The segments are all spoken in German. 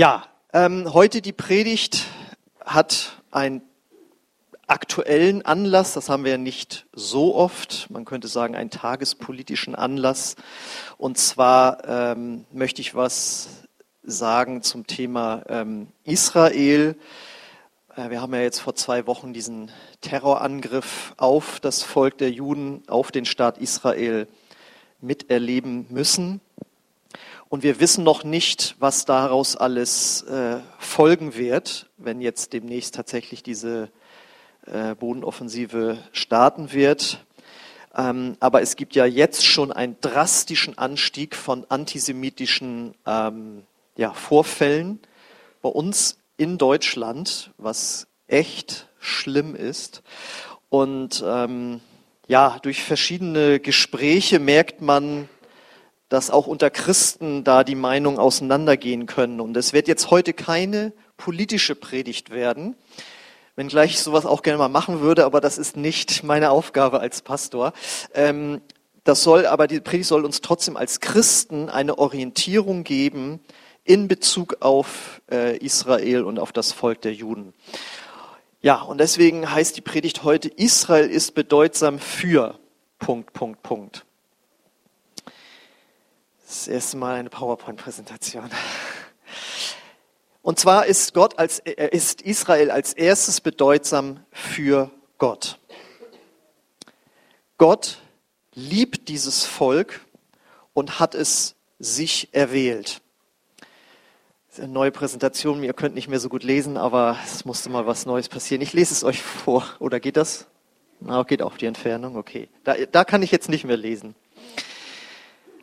Ja, ähm, heute die Predigt hat einen aktuellen Anlass, das haben wir nicht so oft, man könnte sagen einen tagespolitischen Anlass. Und zwar ähm, möchte ich was sagen zum Thema ähm, Israel. Äh, wir haben ja jetzt vor zwei Wochen diesen Terrorangriff auf das Volk der Juden, auf den Staat Israel miterleben müssen. Und wir wissen noch nicht, was daraus alles äh, folgen wird, wenn jetzt demnächst tatsächlich diese äh, Bodenoffensive starten wird. Ähm, aber es gibt ja jetzt schon einen drastischen Anstieg von antisemitischen ähm, ja, Vorfällen bei uns in Deutschland, was echt schlimm ist. Und ähm, ja, durch verschiedene Gespräche merkt man, dass auch unter Christen da die Meinungen auseinandergehen können. Und es wird jetzt heute keine politische Predigt werden, wenngleich ich sowas auch gerne mal machen würde, aber das ist nicht meine Aufgabe als Pastor. Ähm, das soll aber, die Predigt soll uns trotzdem als Christen eine Orientierung geben in Bezug auf äh, Israel und auf das Volk der Juden. Ja, und deswegen heißt die Predigt heute, Israel ist bedeutsam für Punkt, Punkt, Punkt. Das erste Mal eine PowerPoint-Präsentation. Und zwar ist Gott als, ist Israel als erstes bedeutsam für Gott. Gott liebt dieses Volk und hat es sich erwählt. Das ist eine neue Präsentation. Ihr könnt nicht mehr so gut lesen, aber es musste mal was Neues passieren. Ich lese es euch vor. Oder geht das? Na, geht auch die Entfernung. Okay. Da, da kann ich jetzt nicht mehr lesen.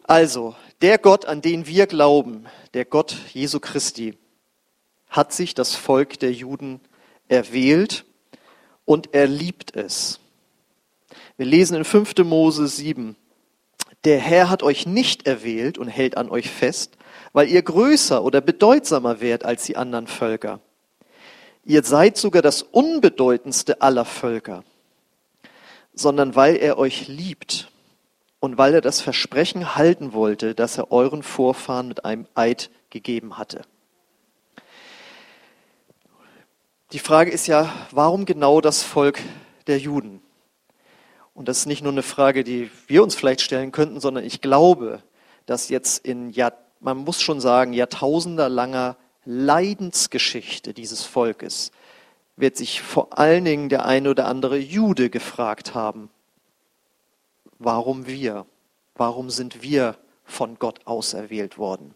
Also, der Gott, an den wir glauben, der Gott Jesu Christi, hat sich das Volk der Juden erwählt und er liebt es. Wir lesen in 5. Mose 7, der Herr hat euch nicht erwählt und hält an euch fest, weil ihr größer oder bedeutsamer wärt als die anderen Völker. Ihr seid sogar das unbedeutendste aller Völker, sondern weil er euch liebt und weil er das Versprechen halten wollte, das er euren Vorfahren mit einem Eid gegeben hatte. Die Frage ist ja, warum genau das Volk der Juden? Und das ist nicht nur eine Frage, die wir uns vielleicht stellen könnten, sondern ich glaube, dass jetzt in, Jahr, man muss schon sagen, jahrtausendelanger Leidensgeschichte dieses Volkes wird sich vor allen Dingen der eine oder andere Jude gefragt haben, warum wir? Warum sind wir von Gott auserwählt worden?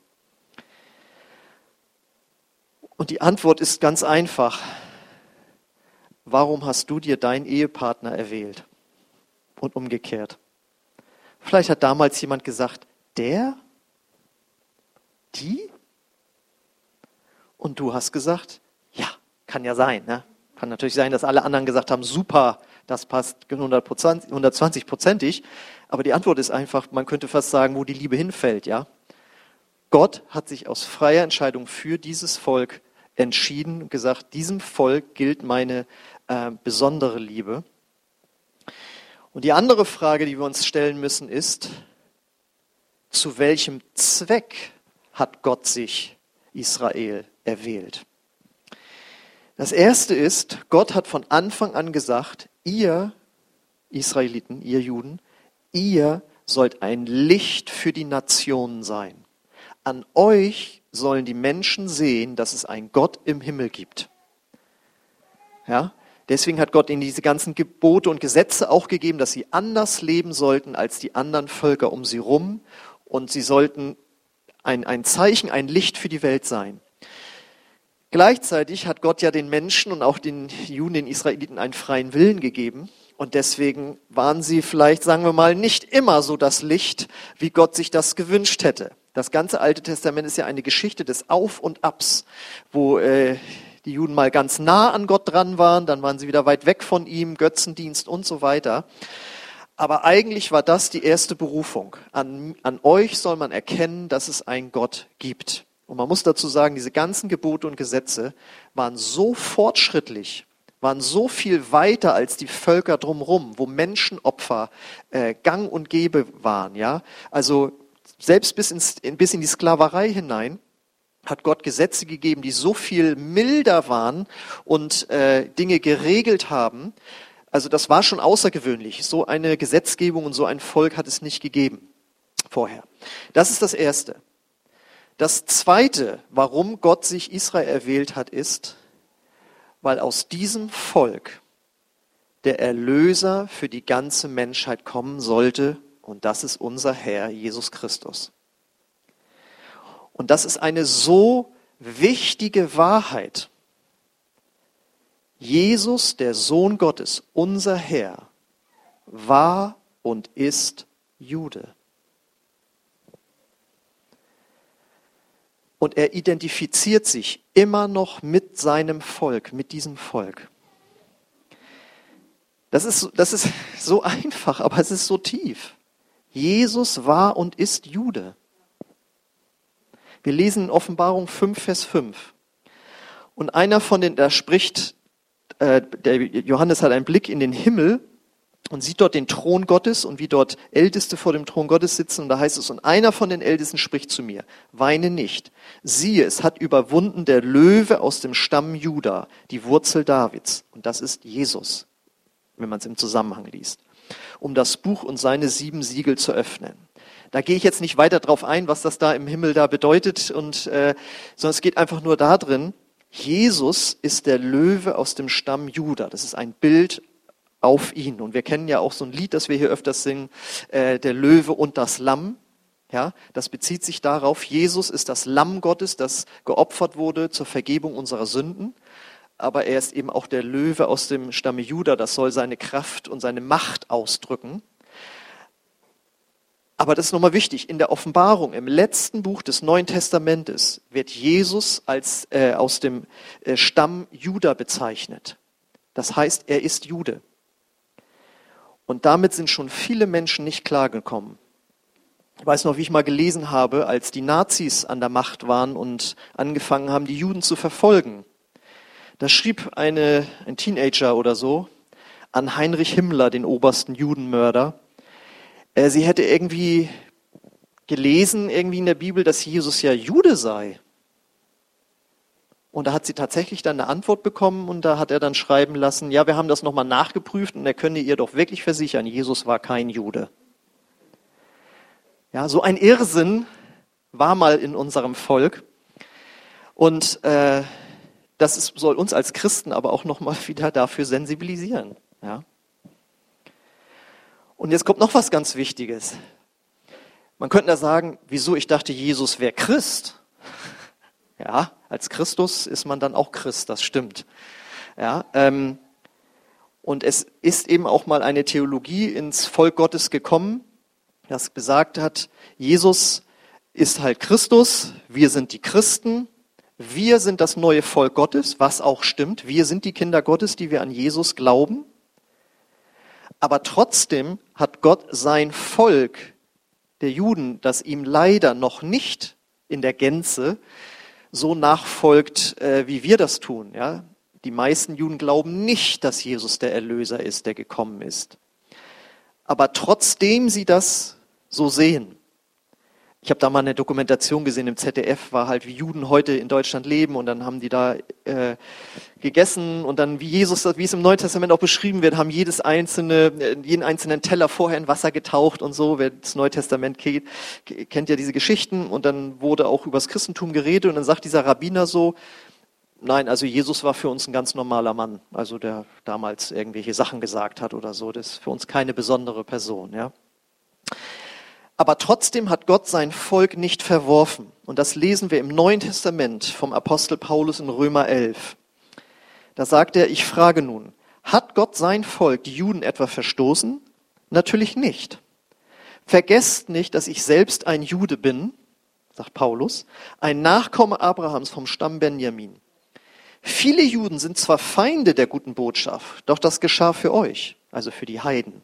Und die Antwort ist ganz einfach. Warum hast du dir deinen Ehepartner erwählt? Und umgekehrt. Vielleicht hat damals jemand gesagt, der? Die? Und du hast gesagt, ja, kann ja sein. Ne? Kann natürlich sein, dass alle anderen gesagt haben, super, das passt 120-prozentig. Aber die Antwort ist einfach, man könnte fast sagen, wo die Liebe hinfällt, ja. Gott hat sich aus freier Entscheidung für dieses Volk entschieden und gesagt, diesem Volk gilt meine äh, besondere Liebe. Und die andere Frage, die wir uns stellen müssen, ist, zu welchem Zweck hat Gott sich Israel erwählt? Das erste ist, Gott hat von Anfang an gesagt, ihr Israeliten, ihr Juden, ihr sollt ein Licht für die Nationen sein. An euch sollen die Menschen sehen, dass es einen Gott im Himmel gibt. Ja? Deswegen hat Gott ihnen diese ganzen Gebote und Gesetze auch gegeben, dass sie anders leben sollten als die anderen Völker um sie rum und sie sollten ein, ein Zeichen, ein Licht für die Welt sein. Gleichzeitig hat Gott ja den Menschen und auch den Juden, den Israeliten einen freien Willen gegeben. Und deswegen waren sie vielleicht, sagen wir mal, nicht immer so das Licht, wie Gott sich das gewünscht hätte. Das ganze Alte Testament ist ja eine Geschichte des Auf und Abs, wo äh, die Juden mal ganz nah an Gott dran waren, dann waren sie wieder weit weg von ihm, Götzendienst und so weiter. Aber eigentlich war das die erste Berufung. An, an euch soll man erkennen, dass es einen Gott gibt. Und man muss dazu sagen, diese ganzen Gebote und Gesetze waren so fortschrittlich, waren so viel weiter als die Völker drumherum, wo Menschenopfer äh, gang und gäbe waren. Ja? Also selbst bis, ins, bis in die Sklaverei hinein hat Gott Gesetze gegeben, die so viel milder waren und äh, Dinge geregelt haben. Also das war schon außergewöhnlich. So eine Gesetzgebung und so ein Volk hat es nicht gegeben vorher. Das ist das Erste. Das Zweite, warum Gott sich Israel erwählt hat, ist, weil aus diesem Volk der Erlöser für die ganze Menschheit kommen sollte, und das ist unser Herr Jesus Christus. Und das ist eine so wichtige Wahrheit. Jesus, der Sohn Gottes, unser Herr, war und ist Jude. Und er identifiziert sich immer noch mit seinem Volk, mit diesem Volk. Das ist, das ist so einfach, aber es ist so tief. Jesus war und ist Jude. Wir lesen in Offenbarung 5, Vers 5. Und einer von den, da spricht, äh, der Johannes hat einen Blick in den Himmel und sieht dort den Thron Gottes und wie dort Älteste vor dem Thron Gottes sitzen. Und da heißt es, und einer von den Ältesten spricht zu mir, weine nicht. Siehe, es hat überwunden der Löwe aus dem Stamm Juda, die Wurzel Davids. Und das ist Jesus, wenn man es im Zusammenhang liest, um das Buch und seine sieben Siegel zu öffnen. Da gehe ich jetzt nicht weiter drauf ein, was das da im Himmel da bedeutet, und, äh, sondern es geht einfach nur darin, Jesus ist der Löwe aus dem Stamm Juda. Das ist ein Bild auf ihn. Und wir kennen ja auch so ein Lied, das wir hier öfters singen, äh, der Löwe und das Lamm. Ja, das bezieht sich darauf, Jesus ist das Lamm Gottes, das geopfert wurde zur Vergebung unserer Sünden. Aber er ist eben auch der Löwe aus dem Stamme Juda, das soll seine Kraft und seine Macht ausdrücken. Aber das ist nochmal wichtig. In der Offenbarung, im letzten Buch des Neuen Testamentes, wird Jesus als äh, aus dem äh, Stamm Juda bezeichnet. Das heißt, er ist Jude. Und damit sind schon viele Menschen nicht klargekommen. Ich weiß noch, wie ich mal gelesen habe, als die Nazis an der Macht waren und angefangen haben, die Juden zu verfolgen. Da schrieb eine, ein Teenager oder so an Heinrich Himmler, den obersten Judenmörder, äh, sie hätte irgendwie gelesen, irgendwie in der Bibel, dass Jesus ja Jude sei. Und da hat sie tatsächlich dann eine Antwort bekommen und da hat er dann schreiben lassen, ja, wir haben das nochmal nachgeprüft und er könne ihr doch wirklich versichern, Jesus war kein Jude. Ja, so ein Irrsinn war mal in unserem Volk. Und äh, das ist, soll uns als Christen aber auch nochmal wieder dafür sensibilisieren. Ja. Und jetzt kommt noch was ganz Wichtiges. Man könnte da sagen, wieso ich dachte, Jesus wäre Christ. Ja, als Christus ist man dann auch Christ, das stimmt. Ja, ähm, und es ist eben auch mal eine Theologie ins Volk Gottes gekommen, das besagt hat, Jesus ist halt Christus, wir sind die Christen, wir sind das neue Volk Gottes, was auch stimmt, wir sind die Kinder Gottes, die wir an Jesus glauben. Aber trotzdem hat Gott sein Volk der Juden, das ihm leider noch nicht in der Gänze so nachfolgt, äh, wie wir das tun. Ja? Die meisten Juden glauben nicht, dass Jesus der Erlöser ist, der gekommen ist. Aber trotzdem sie das so sehen, ich habe da mal eine Dokumentation gesehen im ZDF, war halt, wie Juden heute in Deutschland leben und dann haben die da äh, gegessen und dann, wie Jesus, wie es im Neuen Testament auch beschrieben wird, haben jedes einzelne, äh, jeden einzelnen Teller vorher in Wasser getaucht und so. Wer das Neue Testament kennt, kennt ja diese Geschichten und dann wurde auch übers Christentum geredet und dann sagt dieser Rabbiner so, Nein, also Jesus war für uns ein ganz normaler Mann, also der damals irgendwelche Sachen gesagt hat oder so. Das ist für uns keine besondere Person, ja. Aber trotzdem hat Gott sein Volk nicht verworfen. Und das lesen wir im Neuen Testament vom Apostel Paulus in Römer 11. Da sagt er, ich frage nun, hat Gott sein Volk, die Juden etwa verstoßen? Natürlich nicht. Vergesst nicht, dass ich selbst ein Jude bin, sagt Paulus, ein Nachkomme Abrahams vom Stamm Benjamin. Viele Juden sind zwar Feinde der guten Botschaft, doch das geschah für euch, also für die Heiden.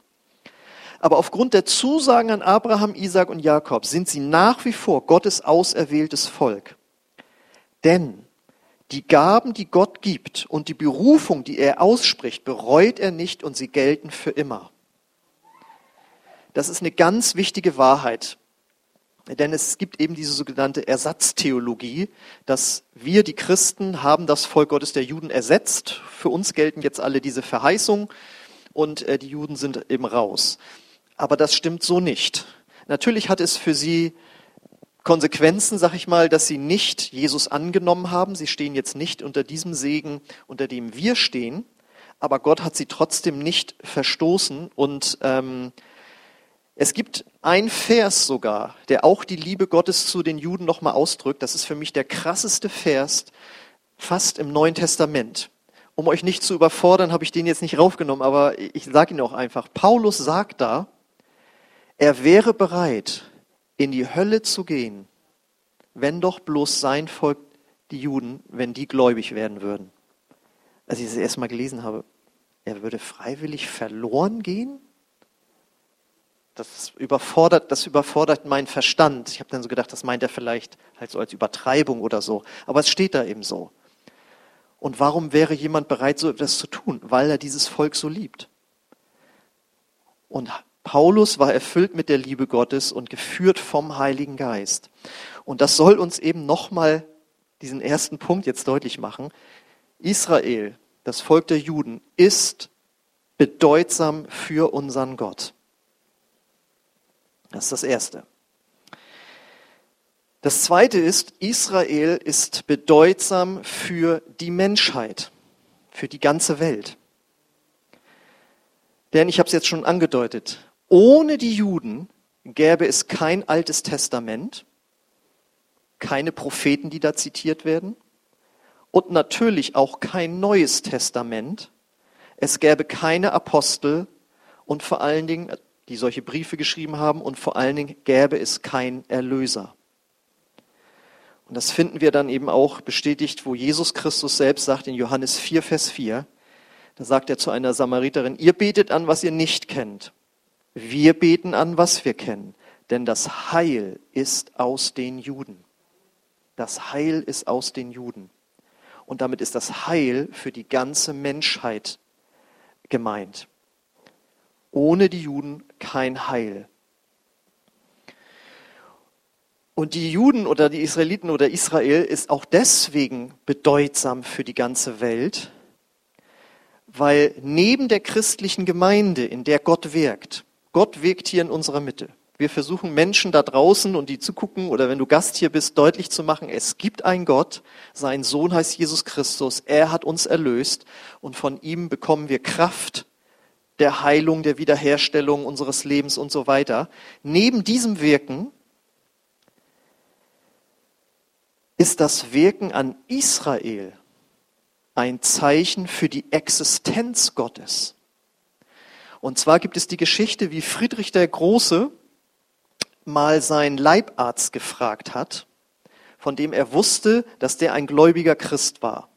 Aber aufgrund der Zusagen an Abraham, Isaac und Jakob sind sie nach wie vor Gottes auserwähltes Volk. Denn die Gaben, die Gott gibt und die Berufung, die er ausspricht, bereut er nicht und sie gelten für immer. Das ist eine ganz wichtige Wahrheit. Denn es gibt eben diese sogenannte Ersatztheologie, dass wir, die Christen, haben das Volk Gottes der Juden ersetzt. Für uns gelten jetzt alle diese Verheißungen und äh, die Juden sind eben raus. Aber das stimmt so nicht. Natürlich hat es für sie Konsequenzen, sag ich mal, dass sie nicht Jesus angenommen haben. Sie stehen jetzt nicht unter diesem Segen, unter dem wir stehen. Aber Gott hat sie trotzdem nicht verstoßen und ähm, es gibt ein Vers sogar, der auch die Liebe Gottes zu den Juden nochmal ausdrückt. Das ist für mich der krasseste Vers fast im Neuen Testament. Um euch nicht zu überfordern, habe ich den jetzt nicht raufgenommen, aber ich sage ihn auch einfach. Paulus sagt da, er wäre bereit, in die Hölle zu gehen, wenn doch bloß sein Volk, die Juden, wenn die gläubig werden würden. Als ich das erstmal gelesen habe, er würde freiwillig verloren gehen? Das überfordert, das überfordert meinen Verstand. Ich habe dann so gedacht, das meint er vielleicht halt so als Übertreibung oder so. Aber es steht da eben so. Und warum wäre jemand bereit, so etwas zu tun? Weil er dieses Volk so liebt. Und Paulus war erfüllt mit der Liebe Gottes und geführt vom Heiligen Geist. Und das soll uns eben nochmal diesen ersten Punkt jetzt deutlich machen. Israel, das Volk der Juden, ist bedeutsam für unseren Gott. Das ist das Erste. Das Zweite ist, Israel ist bedeutsam für die Menschheit, für die ganze Welt. Denn ich habe es jetzt schon angedeutet, ohne die Juden gäbe es kein altes Testament, keine Propheten, die da zitiert werden, und natürlich auch kein neues Testament. Es gäbe keine Apostel und vor allen Dingen, die solche Briefe geschrieben haben und vor allen Dingen gäbe es kein Erlöser. Und das finden wir dann eben auch bestätigt, wo Jesus Christus selbst sagt in Johannes 4, Vers 4, da sagt er zu einer Samariterin, ihr betet an, was ihr nicht kennt. Wir beten an, was wir kennen. Denn das Heil ist aus den Juden. Das Heil ist aus den Juden. Und damit ist das Heil für die ganze Menschheit gemeint ohne die Juden kein Heil. Und die Juden oder die Israeliten oder Israel ist auch deswegen bedeutsam für die ganze Welt, weil neben der christlichen Gemeinde, in der Gott wirkt, Gott wirkt hier in unserer Mitte. Wir versuchen Menschen da draußen und die zu gucken oder wenn du Gast hier bist, deutlich zu machen, es gibt einen Gott, sein Sohn heißt Jesus Christus, er hat uns erlöst und von ihm bekommen wir Kraft der Heilung, der Wiederherstellung unseres Lebens und so weiter. Neben diesem Wirken ist das Wirken an Israel ein Zeichen für die Existenz Gottes. Und zwar gibt es die Geschichte, wie Friedrich der Große mal seinen Leibarzt gefragt hat, von dem er wusste, dass der ein gläubiger Christ war.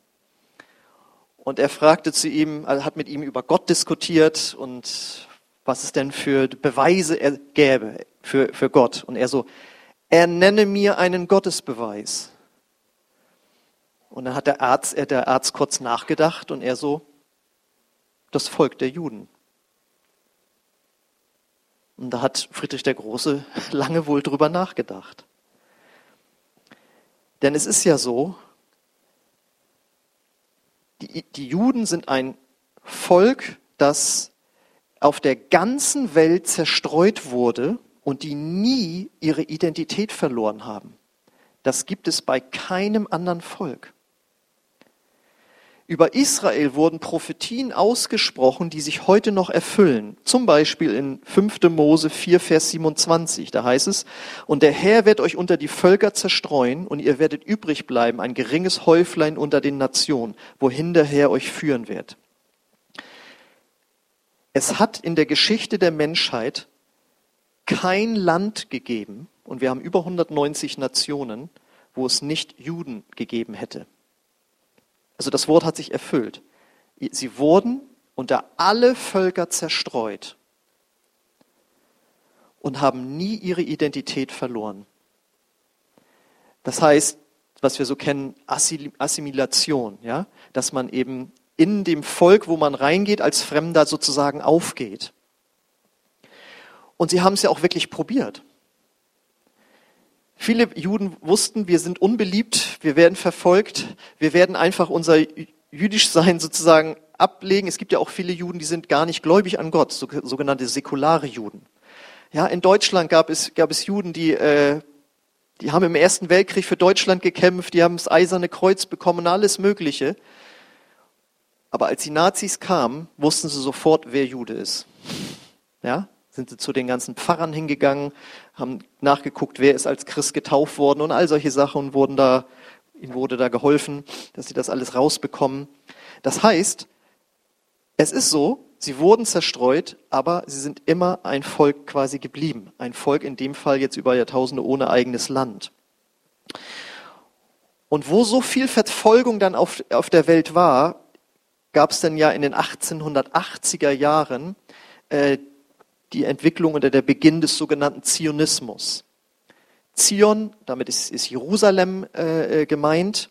Und er fragte zu ihm, also hat mit ihm über Gott diskutiert und was es denn für Beweise er gäbe für, für Gott. Und er so, er nenne mir einen Gottesbeweis. Und dann hat der Arzt, der Arzt kurz nachgedacht und er so, das Volk der Juden. Und da hat Friedrich der Große lange wohl drüber nachgedacht. Denn es ist ja so, die, die Juden sind ein Volk, das auf der ganzen Welt zerstreut wurde und die nie ihre Identität verloren haben. Das gibt es bei keinem anderen Volk. Über Israel wurden Prophetien ausgesprochen, die sich heute noch erfüllen. Zum Beispiel in 5. Mose 4, Vers 27. Da heißt es, und der Herr wird euch unter die Völker zerstreuen und ihr werdet übrig bleiben, ein geringes Häuflein unter den Nationen, wohin der Herr euch führen wird. Es hat in der Geschichte der Menschheit kein Land gegeben, und wir haben über 190 Nationen, wo es nicht Juden gegeben hätte. Also das Wort hat sich erfüllt. Sie wurden unter alle Völker zerstreut und haben nie ihre Identität verloren. Das heißt, was wir so kennen, Assimilation, ja, dass man eben in dem Volk, wo man reingeht, als Fremder sozusagen aufgeht. Und sie haben es ja auch wirklich probiert. Viele Juden wussten, wir sind unbeliebt, wir werden verfolgt, wir werden einfach unser jüdisch Sein sozusagen ablegen. Es gibt ja auch viele Juden, die sind gar nicht gläubig an Gott, sogenannte säkulare Juden. Ja, in Deutschland gab es, gab es Juden, die, äh, die haben im Ersten Weltkrieg für Deutschland gekämpft, die haben das Eiserne Kreuz bekommen, alles Mögliche. Aber als die Nazis kamen, wussten sie sofort, wer Jude ist. Ja, sind sie zu den ganzen Pfarrern hingegangen, haben nachgeguckt, wer ist als Christ getauft worden und all solche Sachen und wurden da, ihnen wurde da geholfen, dass sie das alles rausbekommen. Das heißt, es ist so, sie wurden zerstreut, aber sie sind immer ein Volk quasi geblieben. Ein Volk in dem Fall jetzt über Jahrtausende ohne eigenes Land. Und wo so viel Verfolgung dann auf, auf der Welt war, gab es dann ja in den 1880er Jahren äh, die Entwicklung oder der Beginn des sogenannten Zionismus. Zion, damit ist, ist Jerusalem äh, äh gemeint.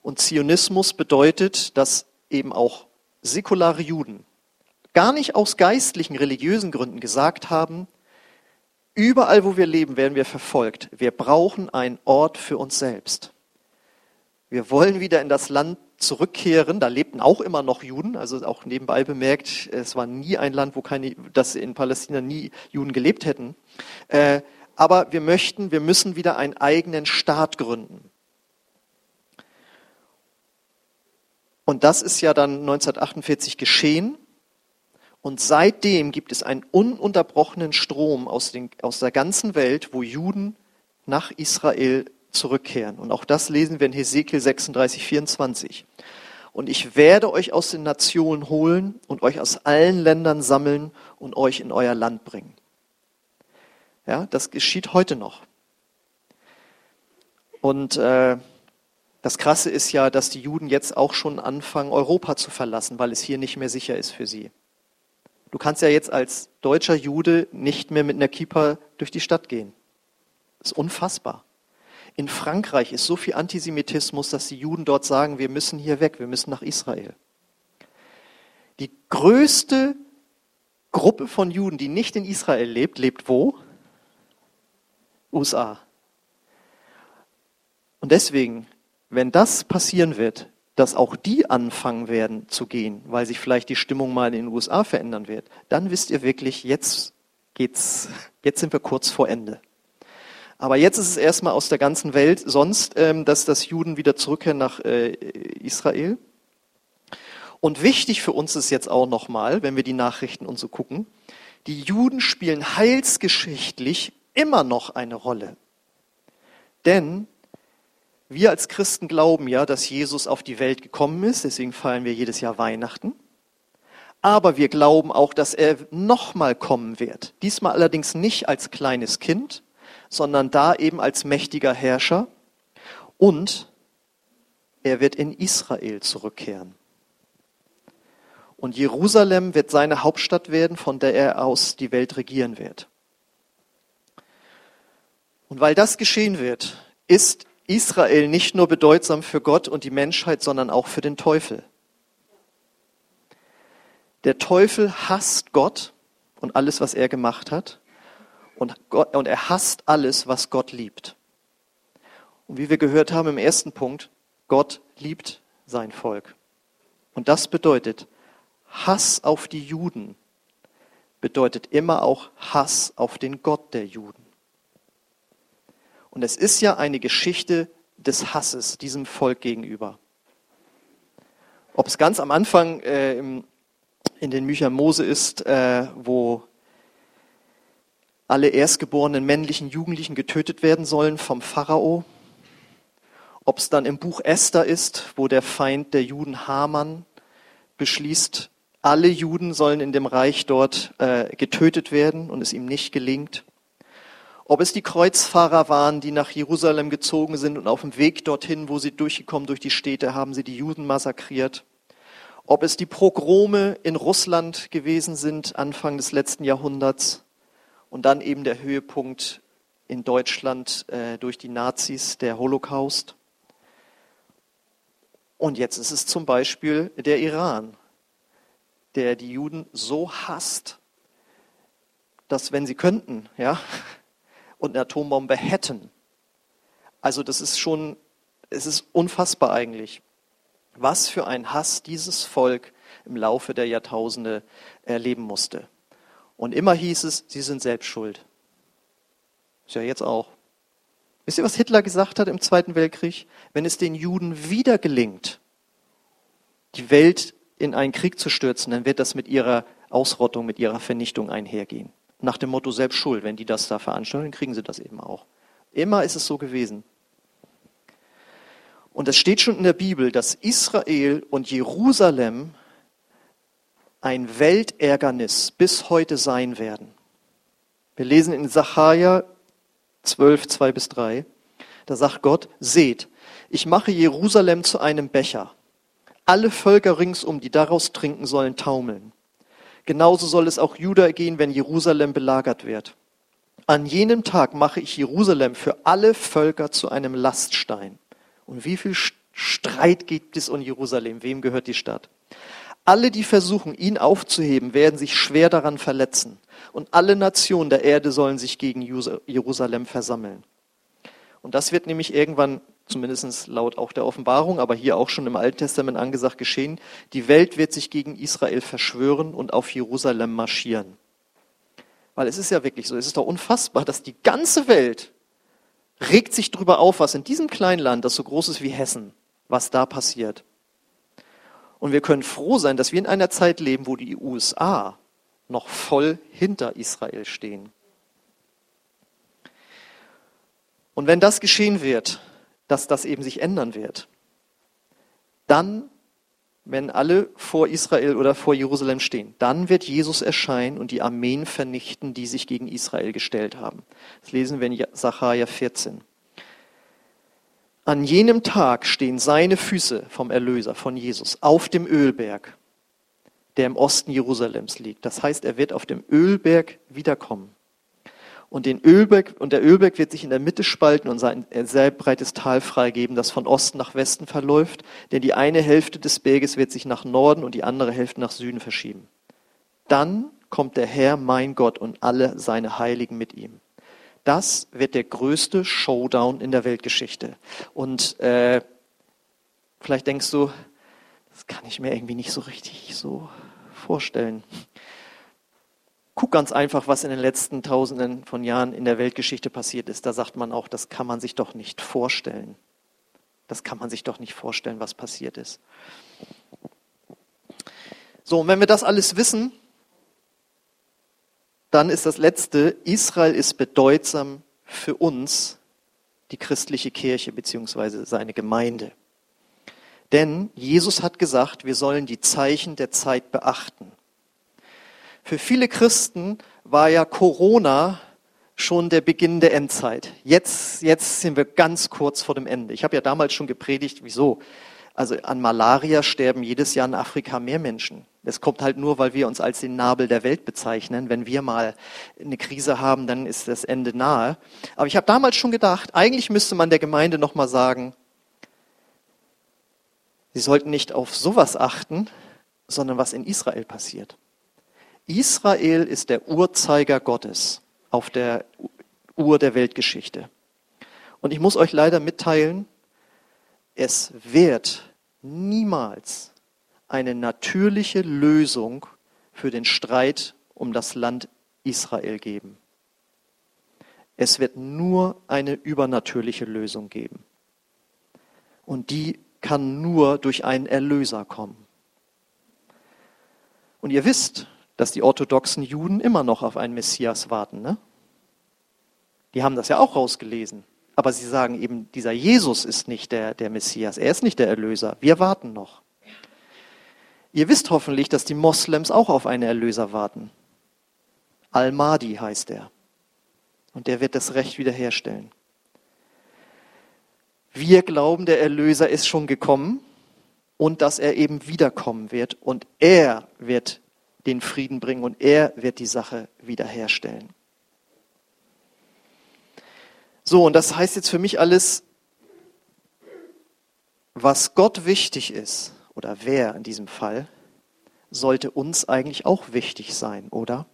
Und Zionismus bedeutet, dass eben auch säkulare Juden gar nicht aus geistlichen, religiösen Gründen gesagt haben, überall wo wir leben, werden wir verfolgt. Wir brauchen einen Ort für uns selbst. Wir wollen wieder in das Land zurückkehren. Da lebten auch immer noch Juden, also auch nebenbei bemerkt, es war nie ein Land, wo keine, dass in Palästina nie Juden gelebt hätten. Äh, aber wir möchten, wir müssen wieder einen eigenen Staat gründen. Und das ist ja dann 1948 geschehen. Und seitdem gibt es einen ununterbrochenen Strom aus, den, aus der ganzen Welt, wo Juden nach Israel zurückkehren. Und auch das lesen wir in Hesekiel 36, 24. Und ich werde euch aus den Nationen holen und euch aus allen Ländern sammeln und euch in euer Land bringen. Ja, das geschieht heute noch. Und äh, das Krasse ist ja, dass die Juden jetzt auch schon anfangen, Europa zu verlassen, weil es hier nicht mehr sicher ist für sie. Du kannst ja jetzt als deutscher Jude nicht mehr mit einer Kippa durch die Stadt gehen. Das ist unfassbar. In Frankreich ist so viel Antisemitismus, dass die Juden dort sagen, wir müssen hier weg, wir müssen nach Israel. Die größte Gruppe von Juden, die nicht in Israel lebt, lebt wo? USA. Und deswegen wenn das passieren wird, dass auch die anfangen werden zu gehen, weil sich vielleicht die Stimmung mal in den USA verändern wird, dann wisst ihr wirklich, jetzt geht's, jetzt sind wir kurz vor Ende. Aber jetzt ist es erstmal aus der ganzen Welt sonst, ähm, dass das Juden wieder zurückkehren nach äh, Israel. Und wichtig für uns ist jetzt auch nochmal, wenn wir die Nachrichten und so gucken, die Juden spielen heilsgeschichtlich immer noch eine Rolle. Denn wir als Christen glauben ja, dass Jesus auf die Welt gekommen ist, deswegen feiern wir jedes Jahr Weihnachten. Aber wir glauben auch, dass er nochmal kommen wird. Diesmal allerdings nicht als kleines Kind, sondern da eben als mächtiger Herrscher. Und er wird in Israel zurückkehren. Und Jerusalem wird seine Hauptstadt werden, von der er aus die Welt regieren wird. Und weil das geschehen wird, ist Israel nicht nur bedeutsam für Gott und die Menschheit, sondern auch für den Teufel. Der Teufel hasst Gott und alles, was er gemacht hat. Und, Gott, und er hasst alles, was Gott liebt. Und wie wir gehört haben im ersten Punkt, Gott liebt sein Volk. Und das bedeutet, Hass auf die Juden bedeutet immer auch Hass auf den Gott der Juden. Und es ist ja eine Geschichte des Hasses diesem Volk gegenüber. Ob es ganz am Anfang äh, in den Büchern Mose ist, äh, wo alle erstgeborenen männlichen Jugendlichen getötet werden sollen vom Pharao. Ob es dann im Buch Esther ist, wo der Feind der Juden Haman beschließt, alle Juden sollen in dem Reich dort äh, getötet werden und es ihm nicht gelingt. Ob es die Kreuzfahrer waren, die nach Jerusalem gezogen sind und auf dem Weg dorthin, wo sie durchgekommen durch die Städte, haben sie die Juden massakriert. Ob es die Progrome in Russland gewesen sind, Anfang des letzten Jahrhunderts. Und dann eben der Höhepunkt in Deutschland äh, durch die Nazis, der Holocaust. Und jetzt ist es zum Beispiel der Iran, der die Juden so hasst, dass wenn sie könnten, ja, und eine Atombombe hätten, Also das ist schon, es ist unfassbar eigentlich, was für ein Hass dieses Volk im Laufe der Jahrtausende erleben musste. Und immer hieß es, sie sind selbst schuld. Ist ja jetzt auch. Wisst ihr, was Hitler gesagt hat im Zweiten Weltkrieg? Wenn es den Juden wieder gelingt, die Welt in einen Krieg zu stürzen, dann wird das mit ihrer Ausrottung, mit ihrer Vernichtung einhergehen. Nach dem Motto selbst schuld. Wenn die das da veranstalten, dann kriegen sie das eben auch. Immer ist es so gewesen. Und es steht schon in der Bibel, dass Israel und Jerusalem ein Weltärgernis bis heute sein werden. Wir lesen in Sacharja 12, 2 bis 3. Da sagt Gott, seht, ich mache Jerusalem zu einem Becher. Alle Völker ringsum, die daraus trinken, sollen taumeln. Genauso soll es auch Juda gehen, wenn Jerusalem belagert wird. An jenem Tag mache ich Jerusalem für alle Völker zu einem Laststein. Und wie viel Streit gibt es um Jerusalem? Wem gehört die Stadt? Alle, die versuchen, ihn aufzuheben, werden sich schwer daran verletzen. Und alle Nationen der Erde sollen sich gegen Jerusalem versammeln. Und das wird nämlich irgendwann, zumindest laut auch der Offenbarung, aber hier auch schon im Alten Testament angesagt, geschehen. Die Welt wird sich gegen Israel verschwören und auf Jerusalem marschieren. Weil es ist ja wirklich so, es ist doch unfassbar, dass die ganze Welt regt sich darüber auf, was in diesem kleinen Land, das so groß ist wie Hessen, was da passiert. Und wir können froh sein, dass wir in einer Zeit leben, wo die USA noch voll hinter Israel stehen. Und wenn das geschehen wird, dass das eben sich ändern wird, dann, wenn alle vor Israel oder vor Jerusalem stehen, dann wird Jesus erscheinen und die Armeen vernichten, die sich gegen Israel gestellt haben. Das lesen wir in Sacharja 14. An jenem Tag stehen seine Füße vom Erlöser, von Jesus, auf dem Ölberg, der im Osten Jerusalems liegt. Das heißt, er wird auf dem Ölberg wiederkommen. Und, den Ölberg, und der Ölberg wird sich in der Mitte spalten und sein sehr breites Tal freigeben, das von Osten nach Westen verläuft. Denn die eine Hälfte des Berges wird sich nach Norden und die andere Hälfte nach Süden verschieben. Dann kommt der Herr, mein Gott, und alle seine Heiligen mit ihm. Das wird der größte Showdown in der Weltgeschichte. Und äh, vielleicht denkst du, das kann ich mir irgendwie nicht so richtig so vorstellen. Guck ganz einfach, was in den letzten Tausenden von Jahren in der Weltgeschichte passiert ist. Da sagt man auch, das kann man sich doch nicht vorstellen. Das kann man sich doch nicht vorstellen, was passiert ist. So, und wenn wir das alles wissen, dann ist das letzte, Israel ist bedeutsam für uns, die christliche Kirche bzw. seine Gemeinde. Denn Jesus hat gesagt, wir sollen die Zeichen der Zeit beachten. Für viele Christen war ja Corona schon der Beginn der Endzeit. Jetzt, jetzt sind wir ganz kurz vor dem Ende. Ich habe ja damals schon gepredigt, wieso? Also an Malaria sterben jedes Jahr in Afrika mehr Menschen. Das kommt halt nur, weil wir uns als den Nabel der Welt bezeichnen. Wenn wir mal eine Krise haben, dann ist das Ende nahe. Aber ich habe damals schon gedacht, eigentlich müsste man der Gemeinde nochmal sagen, sie sollten nicht auf sowas achten, sondern was in Israel passiert. Israel ist der Urzeiger Gottes auf der Uhr der Weltgeschichte. Und ich muss euch leider mitteilen, es wird niemals eine natürliche Lösung für den Streit um das Land Israel geben. Es wird nur eine übernatürliche Lösung geben. Und die kann nur durch einen Erlöser kommen. Und ihr wisst, dass die orthodoxen Juden immer noch auf einen Messias warten. Ne? Die haben das ja auch rausgelesen. Aber sie sagen eben, dieser Jesus ist nicht der, der Messias, er ist nicht der Erlöser. Wir warten noch. Ihr wisst hoffentlich, dass die Moslems auch auf einen Erlöser warten. Al-Mahdi heißt er. Und der wird das Recht wiederherstellen. Wir glauben, der Erlöser ist schon gekommen und dass er eben wiederkommen wird und er wird den Frieden bringen und er wird die Sache wiederherstellen. So, und das heißt jetzt für mich alles, was Gott wichtig ist, oder wer in diesem Fall, sollte uns eigentlich auch wichtig sein, oder?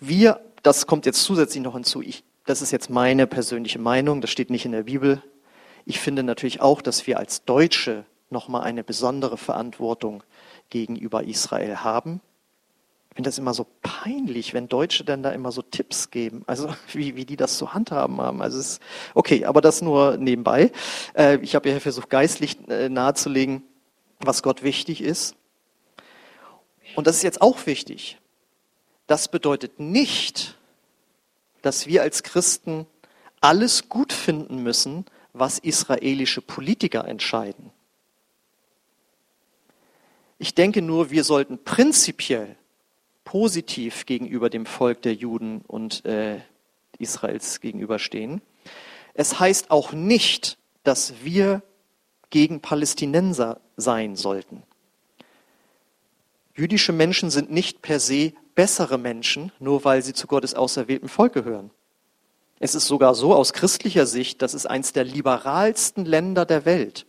Wir, das kommt jetzt zusätzlich noch hinzu, ich, das ist jetzt meine persönliche Meinung, das steht nicht in der Bibel. Ich finde natürlich auch, dass wir als Deutsche nochmal eine besondere Verantwortung gegenüber Israel haben. Ich finde das immer so peinlich, wenn Deutsche dann da immer so Tipps geben, also wie, wie die das zu handhaben haben. Also es ist, okay, aber das nur nebenbei. Äh, ich habe ja versucht, geistlich äh, nahezulegen, was Gott wichtig ist. Und das ist jetzt auch wichtig. Das bedeutet nicht, dass wir als Christen alles gut finden müssen, was israelische Politiker entscheiden. Ich denke nur, wir sollten prinzipiell positiv gegenüber dem Volk der Juden und äh, Israels gegenüberstehen. Es heißt auch nicht, dass wir gegen Palästinenser sein sollten. Jüdische Menschen sind nicht per se bessere Menschen, nur weil sie zu Gottes auserwählten Volk gehören. Es ist sogar so aus christlicher Sicht, das ist eines der liberalsten Länder der Welt.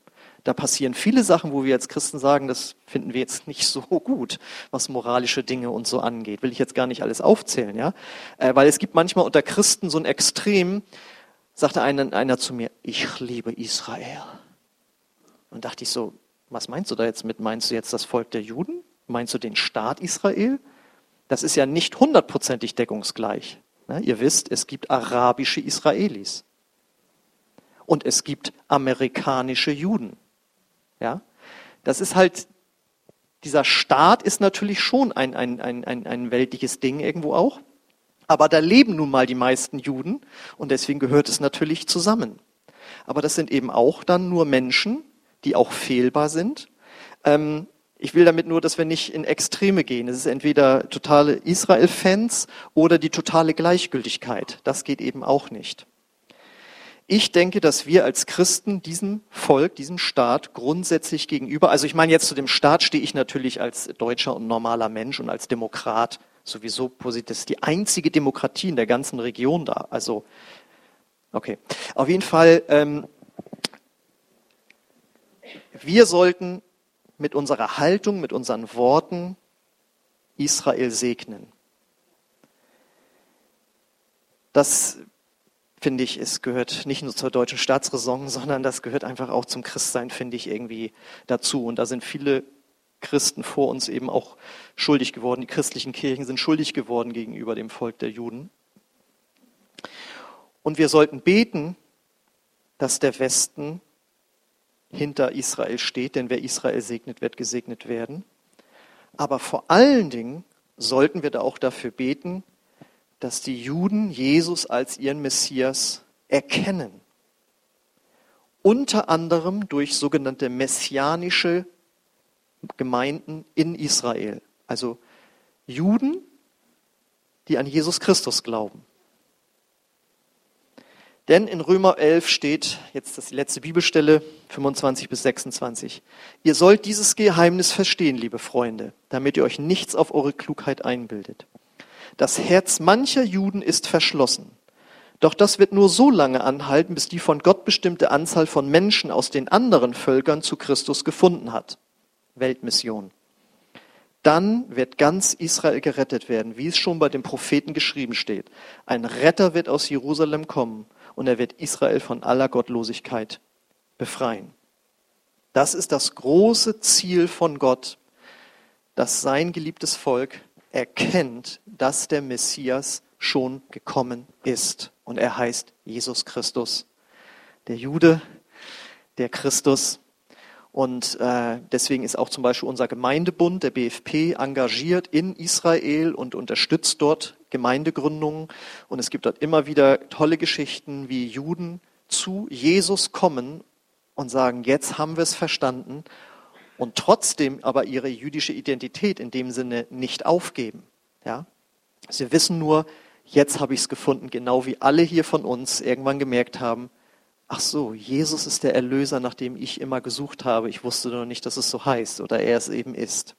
Da passieren viele Sachen, wo wir als Christen sagen, das finden wir jetzt nicht so gut, was moralische Dinge und so angeht. Will ich jetzt gar nicht alles aufzählen, ja? Äh, weil es gibt manchmal unter Christen so ein Extrem, sagte einer, einer zu mir, ich liebe Israel. Und dachte ich so, was meinst du da jetzt mit? Meinst du jetzt das Volk der Juden? Meinst du den Staat Israel? Das ist ja nicht hundertprozentig deckungsgleich. Ne? Ihr wisst, es gibt arabische Israelis. Und es gibt amerikanische Juden. Ja? Das ist halt, dieser Staat ist natürlich schon ein, ein, ein, ein, ein weltliches Ding irgendwo auch. Aber da leben nun mal die meisten Juden und deswegen gehört es natürlich zusammen. Aber das sind eben auch dann nur Menschen, die auch fehlbar sind. Ähm, ich will damit nur, dass wir nicht in Extreme gehen. Es ist entweder totale Israel-Fans oder die totale Gleichgültigkeit. Das geht eben auch nicht. Ich denke, dass wir als Christen diesem Volk, diesem Staat grundsätzlich gegenüber, also ich meine jetzt zu dem Staat stehe ich natürlich als deutscher und normaler Mensch und als Demokrat sowieso positiv. Das ist die einzige Demokratie in der ganzen Region da. Also, okay. Auf jeden Fall, ähm, wir sollten mit unserer Haltung, mit unseren Worten Israel segnen. Das finde ich, es gehört nicht nur zur deutschen Staatsräson, sondern das gehört einfach auch zum Christsein, finde ich, irgendwie dazu. Und da sind viele Christen vor uns eben auch schuldig geworden. Die christlichen Kirchen sind schuldig geworden gegenüber dem Volk der Juden. Und wir sollten beten, dass der Westen hinter Israel steht, denn wer Israel segnet, wird gesegnet werden. Aber vor allen Dingen sollten wir da auch dafür beten, dass die Juden Jesus als ihren Messias erkennen. Unter anderem durch sogenannte messianische Gemeinden in Israel. Also Juden, die an Jesus Christus glauben. Denn in Römer 11 steht, jetzt das die letzte Bibelstelle, 25 bis 26, ihr sollt dieses Geheimnis verstehen, liebe Freunde, damit ihr euch nichts auf eure Klugheit einbildet. Das Herz mancher Juden ist verschlossen. Doch das wird nur so lange anhalten, bis die von Gott bestimmte Anzahl von Menschen aus den anderen Völkern zu Christus gefunden hat. Weltmission. Dann wird ganz Israel gerettet werden, wie es schon bei den Propheten geschrieben steht. Ein Retter wird aus Jerusalem kommen und er wird Israel von aller Gottlosigkeit befreien. Das ist das große Ziel von Gott, dass sein geliebtes Volk erkennt, dass der Messias schon gekommen ist. Und er heißt Jesus Christus. Der Jude, der Christus. Und äh, deswegen ist auch zum Beispiel unser Gemeindebund, der BFP, engagiert in Israel und unterstützt dort Gemeindegründungen. Und es gibt dort immer wieder tolle Geschichten, wie Juden zu Jesus kommen und sagen, jetzt haben wir es verstanden und trotzdem aber ihre jüdische Identität in dem Sinne nicht aufgeben. Ja? Sie wissen nur, jetzt habe ich es gefunden, genau wie alle hier von uns irgendwann gemerkt haben, ach so, Jesus ist der Erlöser, nach dem ich immer gesucht habe. Ich wusste nur nicht, dass es so heißt oder er es eben ist.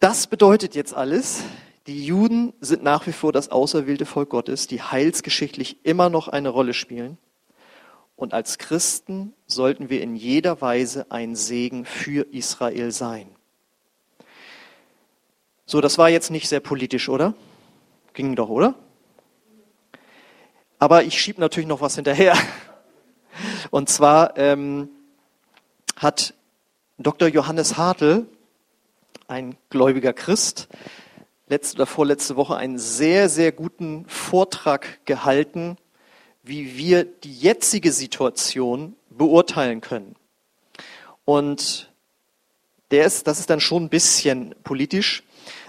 Das bedeutet jetzt alles, die Juden sind nach wie vor das auserwählte Volk Gottes, die heilsgeschichtlich immer noch eine Rolle spielen. Und als Christen sollten wir in jeder Weise ein Segen für Israel sein. So, das war jetzt nicht sehr politisch, oder? Ging doch, oder? Aber ich schiebe natürlich noch was hinterher. Und zwar ähm, hat Dr. Johannes Hartl, ein gläubiger Christ, letzte oder vorletzte Woche einen sehr, sehr guten Vortrag gehalten, wie wir die jetzige Situation beurteilen können. Und der ist, das ist dann schon ein bisschen politisch.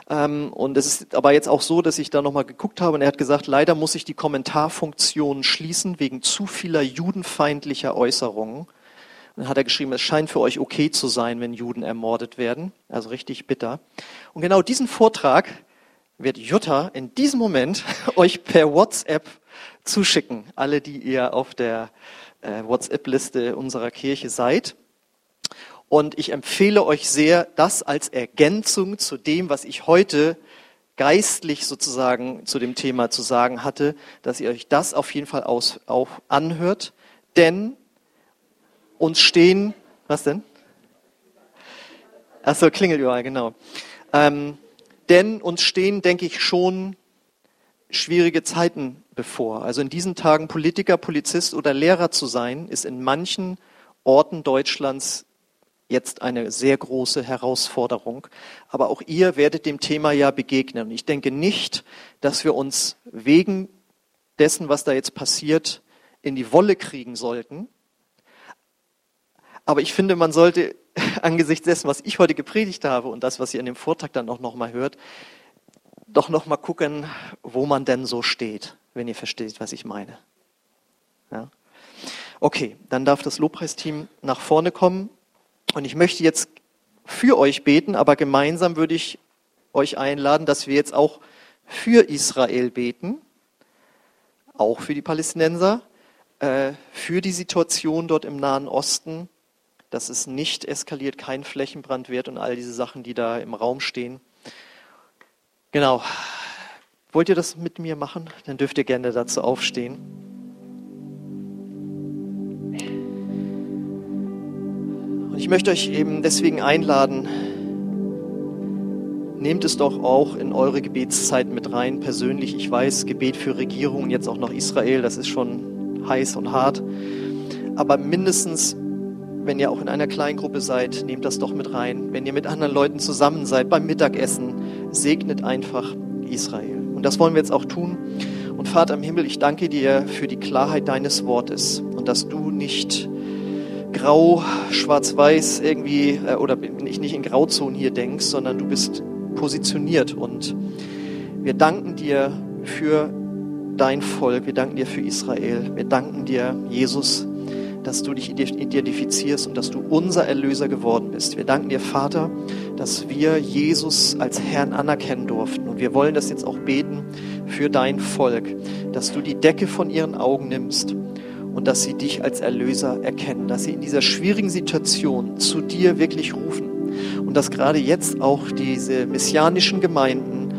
Ähm, und es ist aber jetzt auch so, dass ich da nochmal geguckt habe und er hat gesagt, leider muss ich die Kommentarfunktion schließen wegen zu vieler judenfeindlicher Äußerungen. Dann hat er geschrieben, es scheint für euch okay zu sein, wenn Juden ermordet werden. Also richtig bitter. Und genau diesen Vortrag wird Jutta in diesem Moment euch per WhatsApp zuschicken. Alle, die ihr auf der äh, WhatsApp-Liste unserer Kirche seid. Und ich empfehle euch sehr, das als Ergänzung zu dem, was ich heute geistlich sozusagen zu dem Thema zu sagen hatte, dass ihr euch das auf jeden Fall aus, auch anhört. Denn uns stehen, was denn? Achso, klingelt überall, genau. Ähm, denn uns stehen, denke ich, schon schwierige Zeiten bevor. Also in diesen Tagen Politiker, Polizist oder Lehrer zu sein, ist in manchen Orten Deutschlands jetzt eine sehr große Herausforderung. Aber auch ihr werdet dem Thema ja begegnen. Ich denke nicht, dass wir uns wegen dessen, was da jetzt passiert, in die Wolle kriegen sollten. Aber ich finde, man sollte angesichts dessen, was ich heute gepredigt habe und das, was ihr in dem Vortrag dann auch nochmal hört, doch nochmal gucken, wo man denn so steht, wenn ihr versteht, was ich meine. Ja? Okay, dann darf das Lobpreisteam nach vorne kommen und ich möchte jetzt für euch beten, aber gemeinsam würde ich euch einladen, dass wir jetzt auch für Israel beten, auch für die Palästinenser, äh, für die Situation dort im Nahen Osten, dass es nicht eskaliert, kein Flächenbrand wird und all diese Sachen, die da im Raum stehen. Genau. Wollt ihr das mit mir machen? Dann dürft ihr gerne dazu aufstehen. Und ich möchte euch eben deswegen einladen, nehmt es doch auch in eure Gebetszeit mit rein, persönlich. Ich weiß, Gebet für Regierungen, jetzt auch noch Israel, das ist schon heiß und hart. Aber mindestens, wenn ihr auch in einer kleinen Gruppe seid, nehmt das doch mit rein. Wenn ihr mit anderen Leuten zusammen seid, beim Mittagessen, segnet einfach Israel. Und das wollen wir jetzt auch tun. Und Vater im Himmel, ich danke dir für die Klarheit deines Wortes und dass du nicht grau, schwarz-weiß irgendwie äh, oder nicht, nicht in Grauzonen hier denkst, sondern du bist positioniert. Und wir danken dir für dein Volk, wir danken dir für Israel, wir danken dir, Jesus, dass du dich identifizierst und dass du unser Erlöser geworden bist. Wir danken dir, Vater, dass wir Jesus als Herrn anerkennen durften. Und wir wollen das jetzt auch beten für dein Volk, dass du die Decke von ihren Augen nimmst und dass sie dich als Erlöser erkennen, dass sie in dieser schwierigen Situation zu dir wirklich rufen und dass gerade jetzt auch diese messianischen Gemeinden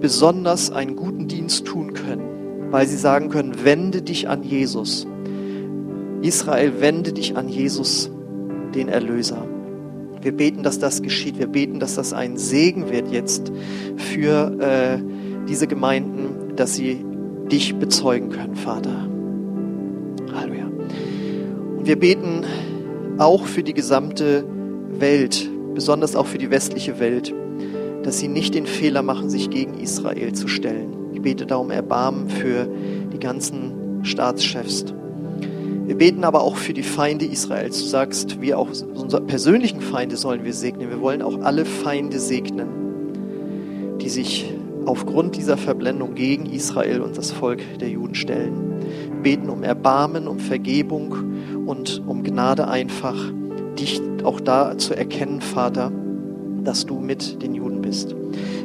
besonders einen guten Dienst tun können, weil sie sagen können, wende dich an Jesus. Israel, wende dich an Jesus, den Erlöser. Wir beten, dass das geschieht. Wir beten, dass das ein Segen wird jetzt für äh, diese Gemeinden, dass sie dich bezeugen können, Vater. Halleluja. Und wir beten auch für die gesamte Welt, besonders auch für die westliche Welt, dass sie nicht den Fehler machen, sich gegen Israel zu stellen. Ich bete darum Erbarmen für die ganzen Staatschefs. Wir beten aber auch für die Feinde Israels. Du sagst, wir auch unsere persönlichen Feinde sollen wir segnen. Wir wollen auch alle Feinde segnen, die sich aufgrund dieser Verblendung gegen Israel und das Volk der Juden stellen. Beten um Erbarmen, um Vergebung und um Gnade einfach, dich auch da zu erkennen, Vater, dass du mit den Juden bist.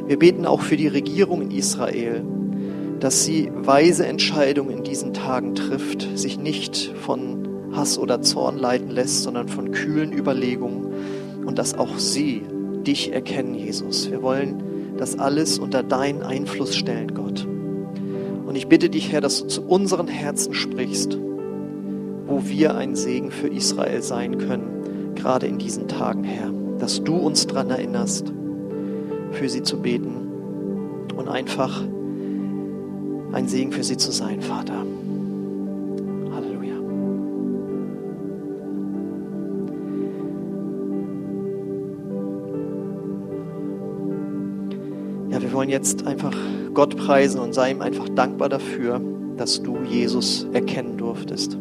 Wir beten auch für die Regierung in Israel, dass sie weise Entscheidungen in diesen Tagen trifft, sich nicht von Hass oder Zorn leiten lässt, sondern von kühlen Überlegungen und dass auch sie dich erkennen, Jesus. Wir wollen das alles unter deinen Einfluss stellen, Gott. Und ich bitte dich, Herr, dass du zu unseren Herzen sprichst, wo wir ein Segen für Israel sein können, gerade in diesen Tagen, Herr. Dass du uns daran erinnerst, für sie zu beten und einfach ein Segen für sie zu sein, Vater. Halleluja. Ja, wir wollen jetzt einfach Gott preisen und sei ihm einfach dankbar dafür, dass du Jesus erkennen durftest.